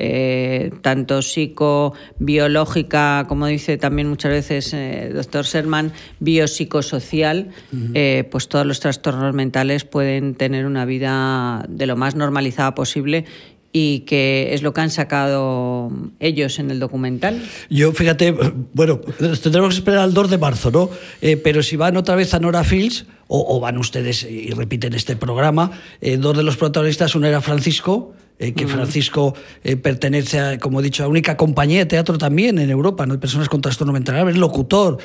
eh, tanto psicobiológica, como dice también muchas veces el eh, doctor Serman, biopsicosocial, pues todos los trastornos mentales pueden tener una vida de lo más normalizada posible y que es lo que han sacado ellos en el documental. Yo, fíjate, bueno, tendremos que esperar al 2 de marzo, ¿no? Eh, pero si van otra vez a Nora Fields, o, van ustedes y repiten este programa, eh, dos de los protagonistas, uno era Francisco, eh, que Francisco pertenece, a, como he dicho, a la única compañía de teatro también en Europa, ¿no? personas con trastorno mental, es locutor,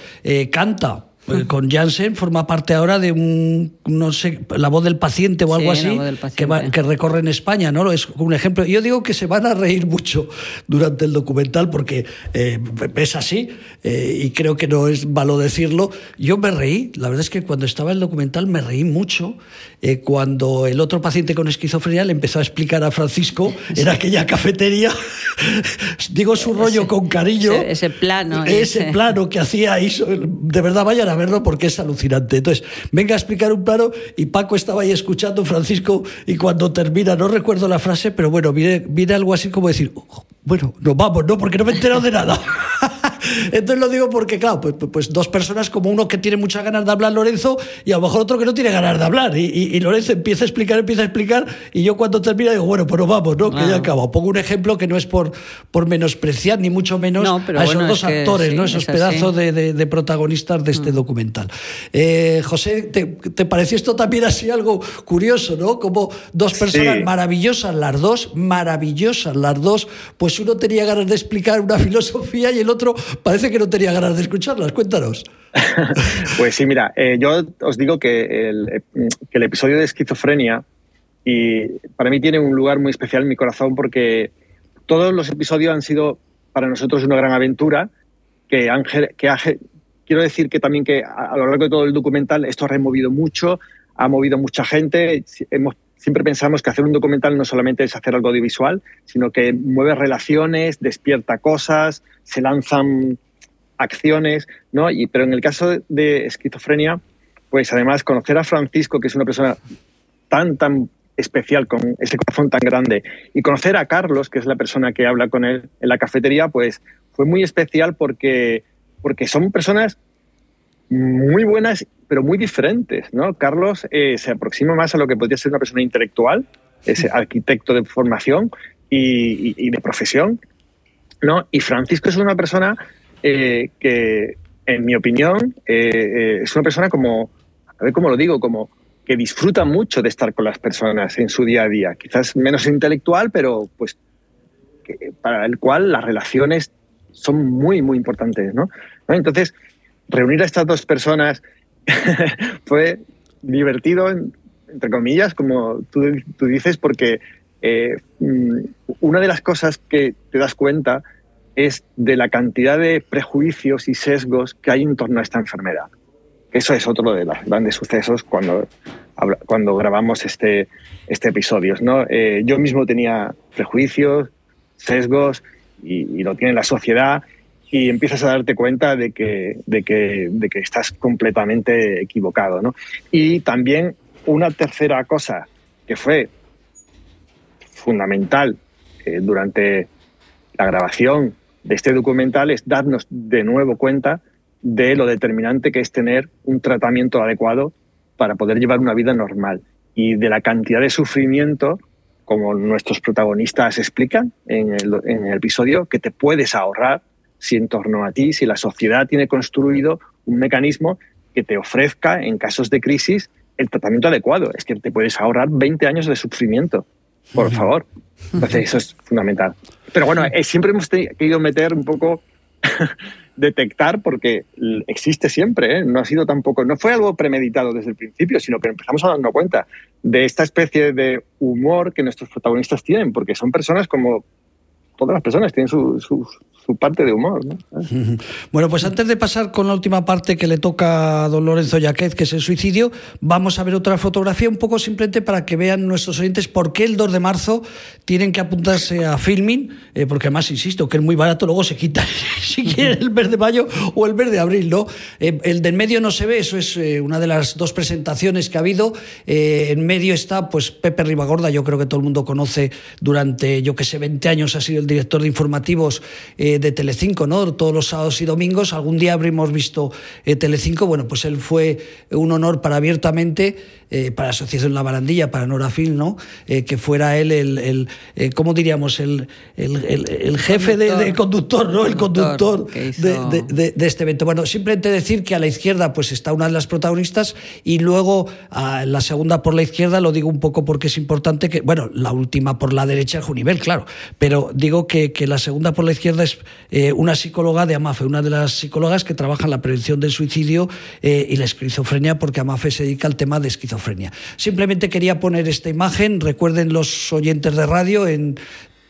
canta. Pues con Janssen forma parte ahora de un, no sé, la voz del paciente o algo así, que, que, recorre en España, ¿no? Es un ejemplo. Yo digo que se van a reír mucho durante el documental porque eh, es así eh, y creo que no es malo decirlo. Yo me reí, la verdad es que cuando estaba el documental me reí mucho eh, cuando el otro paciente con esquizofrenia le empezó a explicar a Francisco en aquella cafetería, digo su rollo con cariño. Ese, plano. Ese, plano que hacía, eso, de verdad, verlo porque es alucinante. Entonces, venga a explicar un plano y Paco estaba ahí escuchando, Francisco, y cuando termina, no recuerdo la frase, pero bueno, viene, viene algo así como decir, Bueno, nos vamos, ¿no? Porque no me he enterado de nada. Entonces lo digo porque, claro, pues, pues, dos personas, como uno que tiene muchas ganas de hablar, Lorenzo, y a lo mejor otro que no tiene ganas de hablar. Y, Lorenzo empieza a explicar, empieza a explicar, y yo cuando termina digo, bueno, pues nos vamos, ¿no? Que ya acabo. Pongo un ejemplo que no es por, por menospreciar, ni mucho menos a esos dos actores, ¿no? Esos pedazos de, protagonistas de este mm. documental. Eh, José, ¿te, ¿te, pareció esto también así algo curioso, ¿no? Como dos personas maravillosas, las dos, maravillosas, las dos, pues uno tenía ganas de explicar una filosofía y el otro parece que no tenía ganas de escucharlas. Cuéntanos. pues sí, mira, eh, yo os digo que el, que el episodio de esquizofrenia y para mí tiene un lugar muy especial en mi corazón porque todos los episodios han sido para nosotros una gran aventura que, que quiero decir que también que a, lo largo de todo el documental esto ha removido mucho, ha movido mucha gente, hemos siempre pensamos que hacer un documental no solamente es hacer algo audiovisual, sino que mueve relaciones, despierta cosas, se lanzan acciones, ¿no? Y, pero en el caso de esquizofrenia, pues además conocer a Francisco, que es una persona tan, tan especial, con ese corazón tan grande, y conocer a Carlos, que es la persona que habla con él en la cafetería, pues fue muy especial porque, porque son personas muy buenas pero muy diferentes. ¿no? Carlos eh, se aproxima más a lo que podría ser una persona intelectual, es arquitecto de formación y, de profesión. ¿no? Y Francisco es una persona eh, que, en mi opinión, eh, es una persona como, a ver cómo lo digo, como que disfruta mucho de estar con las personas en su día a día. Quizás menos intelectual, pero pues para el cual las relaciones son muy, muy importantes. ¿no? Entonces, reunir a estas dos personas fue divertido, entre comillas, como tú, dices, porque eh, mm, una de las cosas que te das cuenta es de la cantidad de prejuicios y sesgos que hay en torno a esta enfermedad. Eso es otro de los grandes sucesos cuando, cuando grabamos este, este episodio. Eh, yo mismo tenía prejuicios, sesgos, y, lo tiene la sociedad, y empiezas a darte cuenta de que, de que, de que estás completamente equivocado. ¿no? Y también una tercera cosa que fue fundamental eh, durante la grabación de este documental es darnos de nuevo cuenta de lo determinante que es tener un tratamiento adecuado para poder llevar una vida normal y de la cantidad de sufrimiento, como nuestros protagonistas explican en el, en el episodio, que te puedes ahorrar si en torno a ti, si la sociedad tiene construido un mecanismo que te ofrezca, en casos de crisis, el tratamiento adecuado. Es que te puedes ahorrar 20 años de sufrimiento, por favor. Entonces, eso es fundamental. Pero bueno, eh, siempre hemos querido meter un poco, detectar, porque existe siempre, ¿eh? no ha sido tampoco, no fue algo premeditado desde el principio, sino que empezamos a darnos cuenta de esta especie de humor que nuestros protagonistas tienen, porque son personas como todas las personas, tienen sus su parte de humor. Bueno, pues antes de pasar con la última parte que le toca a don Lorenzo Yaquez, que es el suicidio, vamos a ver otra fotografía un poco simplemente para que vean nuestros oyentes por qué el 2 de marzo tienen que apuntarse a filming, eh, porque además, insisto, que es muy barato, luego se quita si quieren el mes de mayo o el mes de abril, ¿no? Eh, el del medio no se ve, eso es eh, una de las dos presentaciones que ha habido. en medio está, pues, Pepe Ribagorda, yo creo que todo el mundo conoce durante, yo que sé, 20 años ha sido el director de informativos de Telecinco, ¿no? Todos los sábados y domingos. Algún día habríamos visto eh, Telecinco. Bueno, pues él fue un honor para abiertamente, eh, para Asociación La Barandilla, para Nora Film, ¿no? Eh, que fuera él el, el ¿cómo diríamos? El, el, jefe de, conductor, ¿no? El conductor de, este evento. Bueno, simplemente decir que a la izquierda pues está una de las protagonistas y luego a la segunda por la izquierda, lo digo un poco porque es importante que, bueno, la última por la derecha es Junivel, claro, pero digo que, que la segunda por la izquierda es eh, una psicóloga de AMAFE, una de las psicólogas que trabaja en la prevención del suicidio eh, y la esquizofrenia, porque AMAFE se dedica al tema de esquizofrenia. Simplemente quería poner esta imagen, recuerden los oyentes de radio en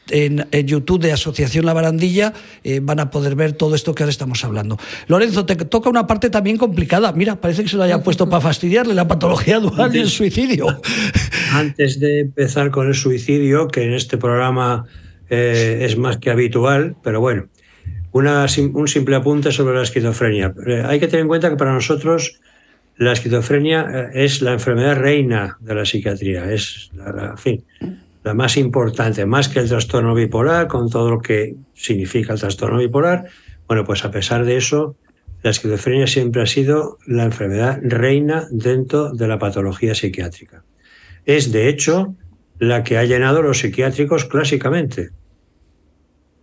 en, YouTube de Asociación La Barandilla eh, van a poder ver todo esto que ahora estamos hablando. Lorenzo, te toca una parte también complicada. Mira, parece que se lo haya puesto para fastidiarle la patología dual y el suicidio. Antes de empezar con el suicidio, que en este programa es más que habitual, pero bueno, un simple apunte sobre la esquizofrenia. Eh, hay que tener en cuenta que para nosotros la esquizofrenia eh, es la enfermedad reina de la psiquiatría. Es, fin, la más importante, más que el trastorno bipolar, con todo lo que significa el trastorno bipolar. Bueno, pues a pesar de eso, la esquizofrenia siempre ha sido la enfermedad reina dentro de la patología psiquiátrica. Es, de hecho, la que ha llenado los psiquiátricos clásicamente.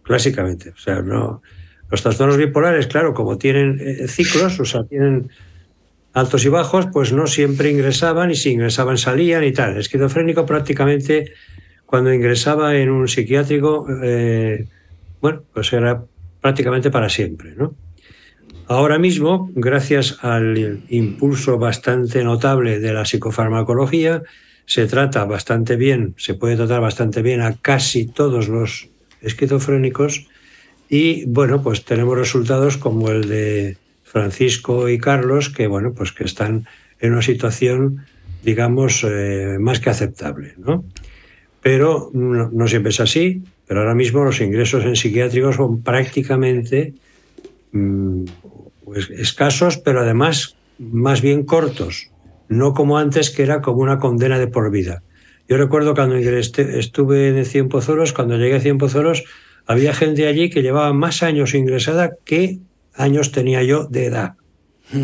Clásicamente. O sea, no. Los trastornos bipolares, claro, como tienen eh, ciclos, o sea, tienen altos y bajos, pues no siempre ingresaban y si ingresaban salían y tal. El esquizofrénico prácticamente cuando ingresaba en un psiquiátrico, eh, bueno, pues era prácticamente para siempre, ¿no? Ahora mismo, gracias al impulso bastante notable de la psicofarmacología, se trata bastante bien, se puede tratar bastante bien a casi todos los esquizofrénicos y bueno, pues tenemos resultados como el de Francisco y Carlos que bueno, pues que están en una situación digamos eh, más que aceptable, ¿no? Pero no, siempre es así, pero ahora mismo los ingresos en psiquiátricos son prácticamente mm, escasos, pero además más bien cortos no como antes, que era como una condena de por vida. Yo recuerdo cuando estuve en Cien Pozuelos, cuando llegué a Cien Pozuelos, había gente allí que llevaba más años ingresada que años tenía yo de edad.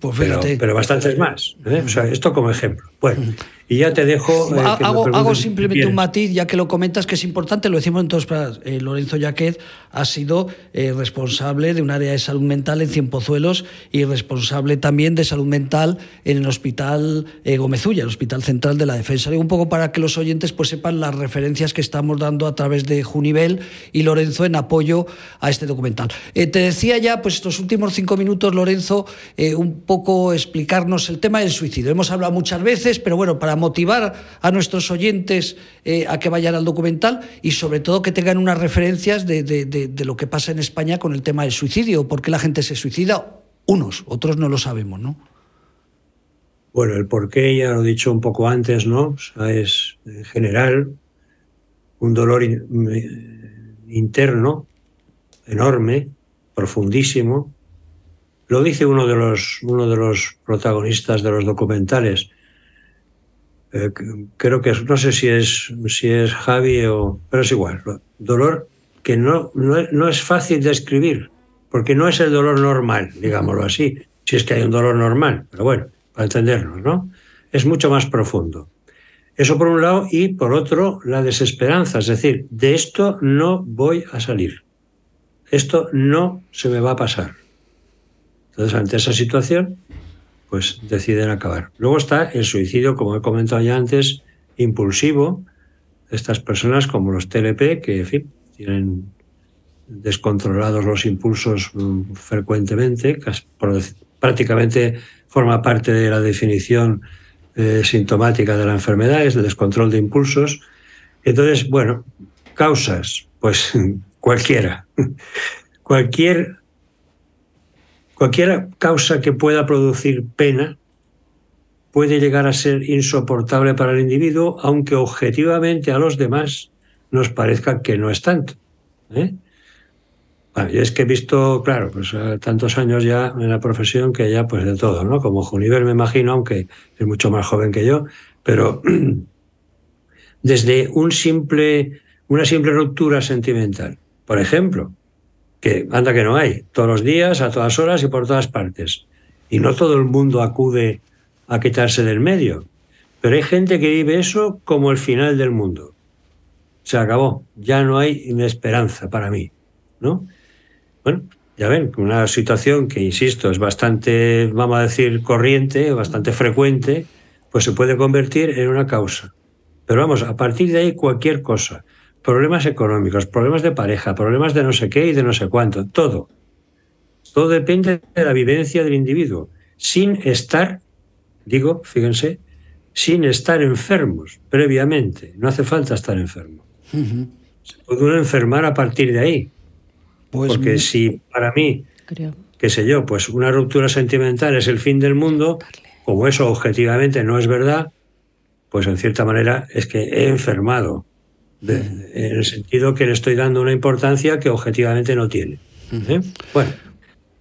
Pues fíjate. Pero, bastantes más. ¿eh? O sea, esto como ejemplo. Bueno, y ya te dejo. Eh, hago, simplemente un matiz, ya que lo comentas, que es importante, lo decimos en todos. Eh, Lorenzo Jaquet ha sido eh, responsable de un área de salud mental en Cienpozuelos y responsable también de salud mental en el Hospital Gomezulla, el Hospital Central de la Defensa. Digo un poco para que los oyentes pues, sepan las referencias que estamos dando a través de Junivel y Lorenzo en apoyo a este documental. te decía ya, pues estos últimos cinco minutos, Lorenzo, un poco explicarnos el tema del suicidio. Hemos hablado muchas veces, pero bueno, para motivar a nuestros oyentes eh, a que vayan al documental y sobre todo que tengan unas referencias de, lo que pasa en España con el tema del suicidio, por qué la gente se suicida, unos, otros no lo sabemos, ¿no? Bueno, el por qué ya lo he dicho un poco antes, ¿no? es en general un dolor interno enorme, profundísimo. Lo dice uno de los, uno de los protagonistas de los documentales. Eh, creo que no sé si es, si es Javi o... pero es igual. Dolor que no, no, es fácil de escribir, porque no es el dolor normal, digámoslo así, si es que hay un dolor normal, pero bueno, para entendernos, ¿no? Es mucho más profundo. Eso por un lado y por otro la desesperanza, es decir, de esto no voy a salir. Esto no se me va a pasar. Entonces, ante esa situación, pues deciden acabar. Luego está el suicidio, como he comentado ya antes, impulsivo, estas personas como los TLP, que tienen descontrolados los impulsos mm, frecuentemente, prácticamente forma parte de la definición eh, sintomática de la enfermedad, es el descontrol de impulsos. Entonces, bueno, causas, pues cualquiera. Cualquier Cualquier causa que pueda producir pena puede llegar a ser insoportable para el individuo, aunque objetivamente a los demás nos parezca que no es tanto. ¿eh? es que he visto, claro, pues tantos años ya en la profesión que ya pues de todo, ¿no? Como Juniver me imagino, aunque es mucho más joven que yo, pero desde un simple, una simple ruptura sentimental, por ejemplo, que anda que no hay, todos los días, a todas horas y por todas partes. Y no todo el mundo acude a quitarse del medio. Pero hay gente que vive eso como el final del mundo. Se acabó, ya no hay esperanza para mí, ¿no? Bueno, ya ven, una situación que, insisto, es bastante, vamos a decir, corriente, bastante frecuente, pues se puede convertir en una causa. Pero vamos, a partir de ahí cualquier cosa problemas económicos, problemas de pareja, problemas de no sé qué y de no sé cuánto, todo. Todo depende de la vivencia del individuo, sin estar, digo, fíjense, sin estar enfermos previamente. No hace falta estar enfermo. Se puede uno enfermar a partir de ahí. Pues Porque si para mí, qué sé yo, pues una ruptura sentimental es el fin del mundo, como eso objetivamente no es verdad, pues en cierta manera es que he enfermado en el sentido que le estoy dando una importancia que objetivamente no tiene. ¿eh? Bueno,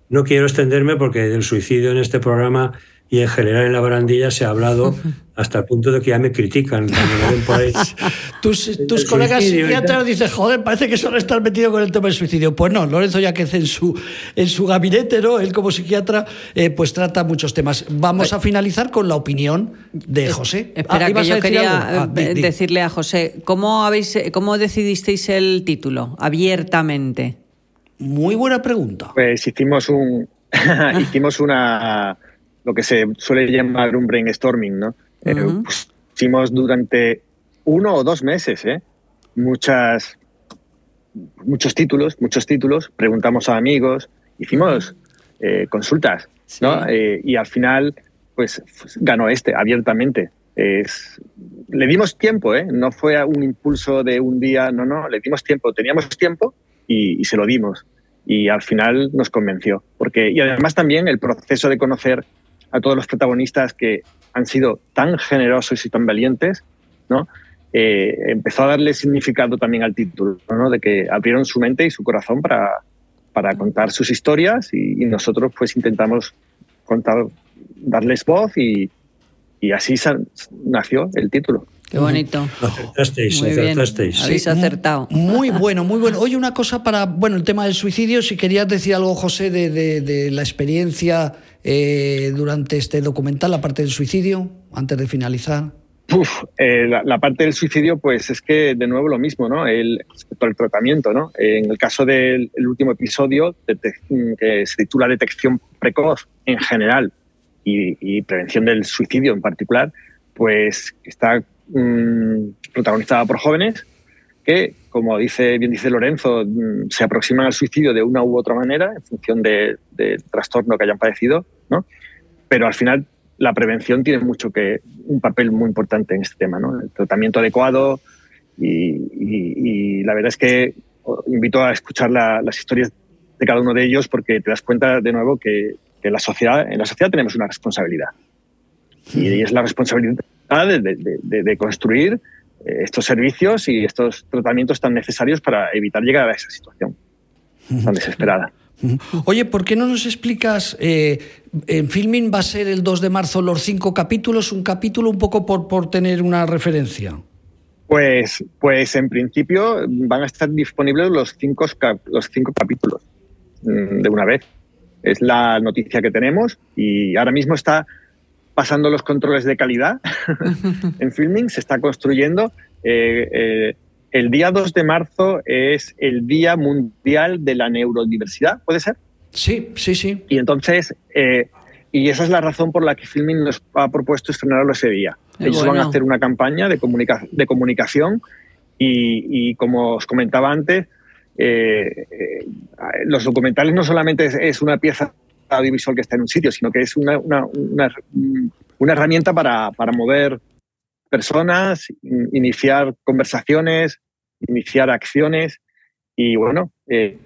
no quiero extenderme porque el suicidio en este programa y en general en la barandilla se ha hablado hasta el punto de que ya me critican cuando me ven por ahí. tus, tus colegas psiquiatras dicen, joder, parece que solo estás metido con el tema del suicidio. Pues no, Lorenzo ya que en su, en su gabinete, ¿no? Él como psiquiatra, eh, pues trata muchos temas. Vamos a finalizar con la opinión de José. Espera, Ah, que yo quería Ah, di, eh, di. decirle a José, ¿cómo, habéis, ¿cómo decidisteis el título? Abiertamente. Muy buena pregunta. Pues hicimos un hicimos una lo que se suele llamar un brainstorming, ¿no? Eh, Ujú. pusimos durante uno o dos meses, ¿eh? Muchas muchos títulos, muchos títulos, preguntamos a amigos, hicimos eh, consultas, ¿no? Eh, y al final, pues f- ganó este abiertamente. Es, le dimos tiempo, ¿eh? No fue un impulso de un día, no, no, le dimos tiempo, teníamos tiempo y, y se lo dimos. Y al final nos convenció. Porque, y además también el proceso de conocer a todos los protagonistas que han sido tan generosos y tan valientes, ¿no? Eh, empezó a darle significado también al título, ¿no? de que abrieron su mente y su corazón para, para contar sus historias y, y nosotros pues intentamos contar, darles voz y, y así nació el título. Qué bonito. Acertasteis, Muy bien. acertasteis. Habéis acertado. Muy bueno, muy bueno. Oye, una cosa para, bueno, el tema del suicidio, si querías decir algo, José, de, de- de la experiencia eh, durante este documental, la parte del suicidio, antes de finalizar. Eh, la, parte del suicidio, pues es que de nuevo lo mismo, ¿no? El, respecto al tratamiento, ¿no? En el caso del el último episodio, mm, que se titula Detección precoz en general y, prevención del suicidio en particular, pues está mm, protagonizada por jóvenes que, como dice, bien dice Lorenzo, mm, se aproximan al suicidio de una u otra manera en función de- del trastorno que hayan padecido, ¿no? Pero al final la prevención tiene mucho que un papel muy importante en este tema, ¿no? El tratamiento adecuado y, y- y la verdad es que invito a escuchar la- las historias de cada uno de ellos porque te das cuenta de nuevo que, que la sociedad, en la sociedad tenemos una responsabilidad y es la responsabilidad de, de- de- de construir eh, estos servicios y estos tratamientos tan necesarios para evitar llegar a esa situación tan desesperada. Oye, ¿por qué no nos explicas? eh, en Filming va a ser el 2 de marzo los cinco capítulos, un capítulo un poco por, por tener una referencia. Pues, pues en principio van a estar disponibles los cinco, los cinco capítulos mm, de una vez. Es la noticia que tenemos y ahora mismo está pasando los controles de calidad en filming, se está construyendo. Eh, eh, el día 2 de marzo es el Día Mundial de la Neurodiversidad, ¿puede ser? Sí, sí, sí. Y entonces, eh, y esa es la razón por la que Filming nos ha propuesto estrenarlo ese día. Qué Ellos van a hacer una campaña de, comunica- de comunicación y, y como os comentaba antes, eh, eh, los documentales no solamente es, es una pieza audiovisual que está en un sitio, sino que es una, una- una- una herramienta para, para mover personas, in- iniciar conversaciones, iniciar acciones y bueno, eh,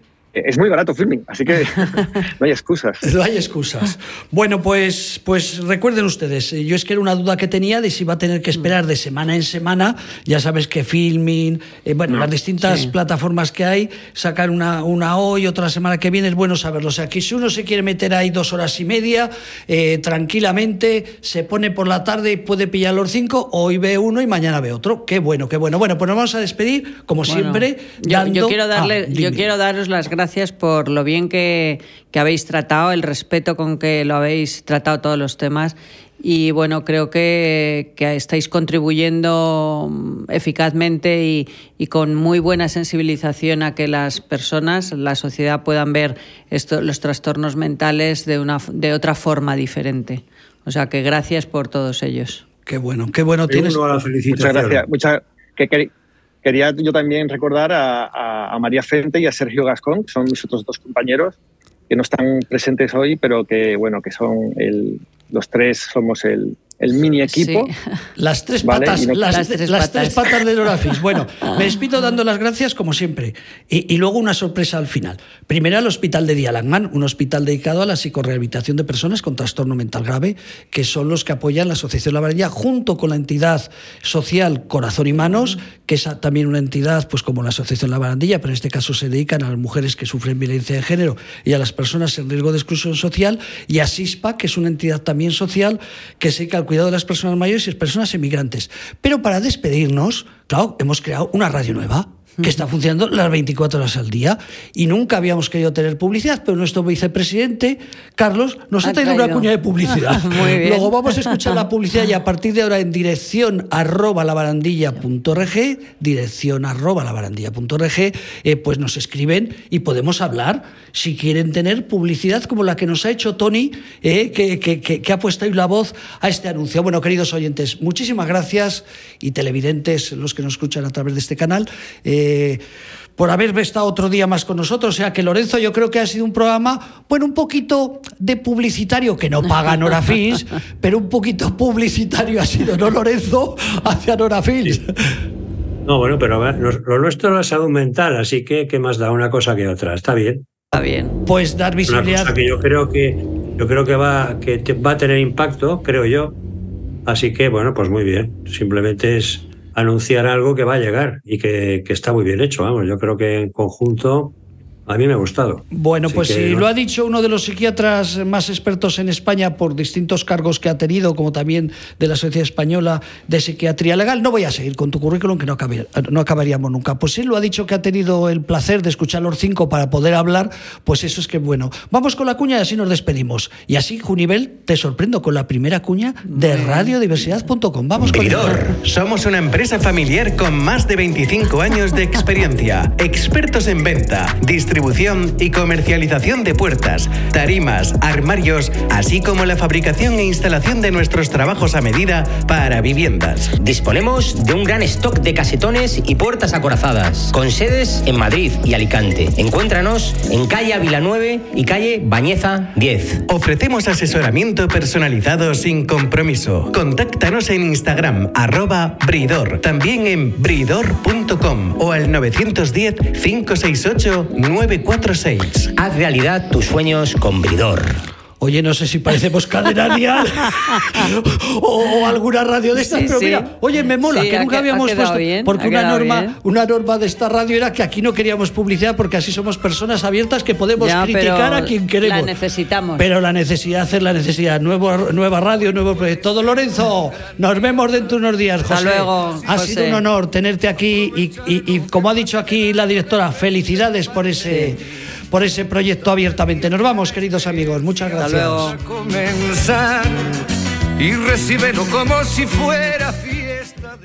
es muy barato filming, así que no hay excusas. No hay excusas. Bueno, pues, pues recuerden ustedes, eh, yo es que era una duda que tenía de si va a tener que esperar de semana en semana. Ya sabes que Filming, eh, bueno, las distintas sí. plataformas que hay, sacar una, una hoy, otra semana que viene, es bueno saberlo. O sea, que si uno se quiere meter ahí dos horas y media, eh, tranquilamente, se pone por la tarde y puede pillar los cinco, hoy ve uno y mañana ve otro. Qué bueno, qué bueno. Bueno, pues nos vamos a despedir, como Bueno, siempre. yo, dando- yo quiero darle, Ah, yo quiero daros las gracias por lo bien que, que habéis tratado, el respeto con que lo habéis tratado todos los temas. Y bueno, creo que, que estáis contribuyendo mm, eficazmente y, y con muy buena sensibilización a que las personas, la sociedad, puedan ver esto, los trastornos mentales de, una, de otra forma diferente. O sea que gracias por todos ellos. Qué bueno, qué bueno Me tienes. Muchas gracias. Muchas, que, que- quería yo también recordar a, a- a María Fente y a Sergio Gascón, que son mis otros dos compañeros, que no están presentes hoy, pero que bueno, que son el, los tres somos el, el mini equipo. Las tres ¿vale? patas, no- las, Las tres las patas. tres patas de Norafis. Bueno, me despido dando las gracias como siempre. Y, y luego una sorpresa al final. Primero al Hospital de Dialagman, un hospital dedicado a la psicorehabilitación de personas con trastorno mental grave, que son los que apoyan la Asociación La Barandilla junto con la entidad social Corazón y Manos, que es también una entidad pues como la Asociación La Barandilla, pero en este caso se dedican a las mujeres que sufren violencia de género y a las personas en riesgo de exclusión social, y a SISPA, que es una entidad también social que se dedica al cuidado de las personas mayores y las personas emigrantes. Pero para despedirnos, claro, hemos creado una radio nueva que está funcionando las 24 horas al día y nunca habíamos querido tener publicidad, pero nuestro vicepresidente, Carlos, nos ha, Ha traído una cuña de publicidad. Muy bien. Luego vamos a escuchar la publicidad y a partir de ahora en dirección arroba labarandilla.org, dirección arroba labarandilla.org, eh, pues nos escriben y podemos hablar si quieren tener publicidad como la que nos ha hecho Tony, eh, que, que- que- que ha puesto ahí la voz a este anuncio. Bueno, queridos oyentes, muchísimas gracias y televidentes, los que nos escuchan a través de este canal. eh, por haber estado otro día más con nosotros. O sea que Lorenzo, yo creo que ha sido un programa, bueno, un poquito de publicitario, que no paga Norafins, pero un poquito publicitario ha sido, ¿no, Lorenzo? Hacia Norafins. No, bueno, pero lo, lo nuestro es la salud mental, así que ¿qué más da una cosa que otra? Está bien. Está bien. Pues dar Una visibilidad. cosa que yo creo que yo creo que va que te- va a tener impacto, creo yo. Así que bueno, pues muy bien. Simplemente es anunciar algo que va a llegar y que, que está muy bien hecho. Vamos, yo creo que en conjunto a mí me ha gustado. Bueno, Así pues si ¿no? lo ha dicho uno de los psiquiatras más expertos en España por distintos cargos que ha tenido, como también de la Sociedad Española de Psiquiatría Legal, no voy a seguir con tu currículum que no, acabe- no acabaríamos nunca. Pues si él lo ha dicho que ha tenido el placer de escuchar los cinco para poder hablar, pues eso es que bueno. Vamos con la cuña y así nos despedimos. Y así, Junivel, te sorprendo con la primera cuña de radiodiversidad.com. Vamos con Bridor. Somos una empresa familiar con más de 25 años de experiencia. Expertos en venta, distribución y comercialización de puertas, tarimas, armarios, así como la fabricación e instalación de nuestros trabajos a medida para viviendas. Disponemos de un gran stock de casetones y puertas acorazadas, con sedes en Madrid y Alicante. Encuéntranos en calle Ávila 9 y calle Bañeza 10. Ofrecemos asesoramiento personalizado sin compromiso. Contáctanos en Instagram, arroba Bridor, también en bridor.com o al 910-568-946. Haz realidad tus sueños con Bridor. Oye, no sé si parecemos cadena Dial o, o alguna radio de estas, Sí, pero sí. mira, oye, me mola, Sí, que ha nunca ha habíamos quedado puesto. bien, porque ha una norma, bien. una norma de esta radio era que aquí no queríamos publicidad porque así somos personas abiertas que podemos Ya, criticar a quien queremos. La necesitamos. Pero la necesidad es la necesidad. Nuevo, nueva radio, nuevo proyecto. Todo Lorenzo, nos vemos dentro de unos días, Hasta José. luego, Ha sido un honor tenerte aquí y, y- y como ha dicho aquí la directora, felicidades por ese, por ese proyecto abiertamente. Nos vamos, queridos amigos. Muchas gracias. comenzar y recíbelo como si fuera fiesta.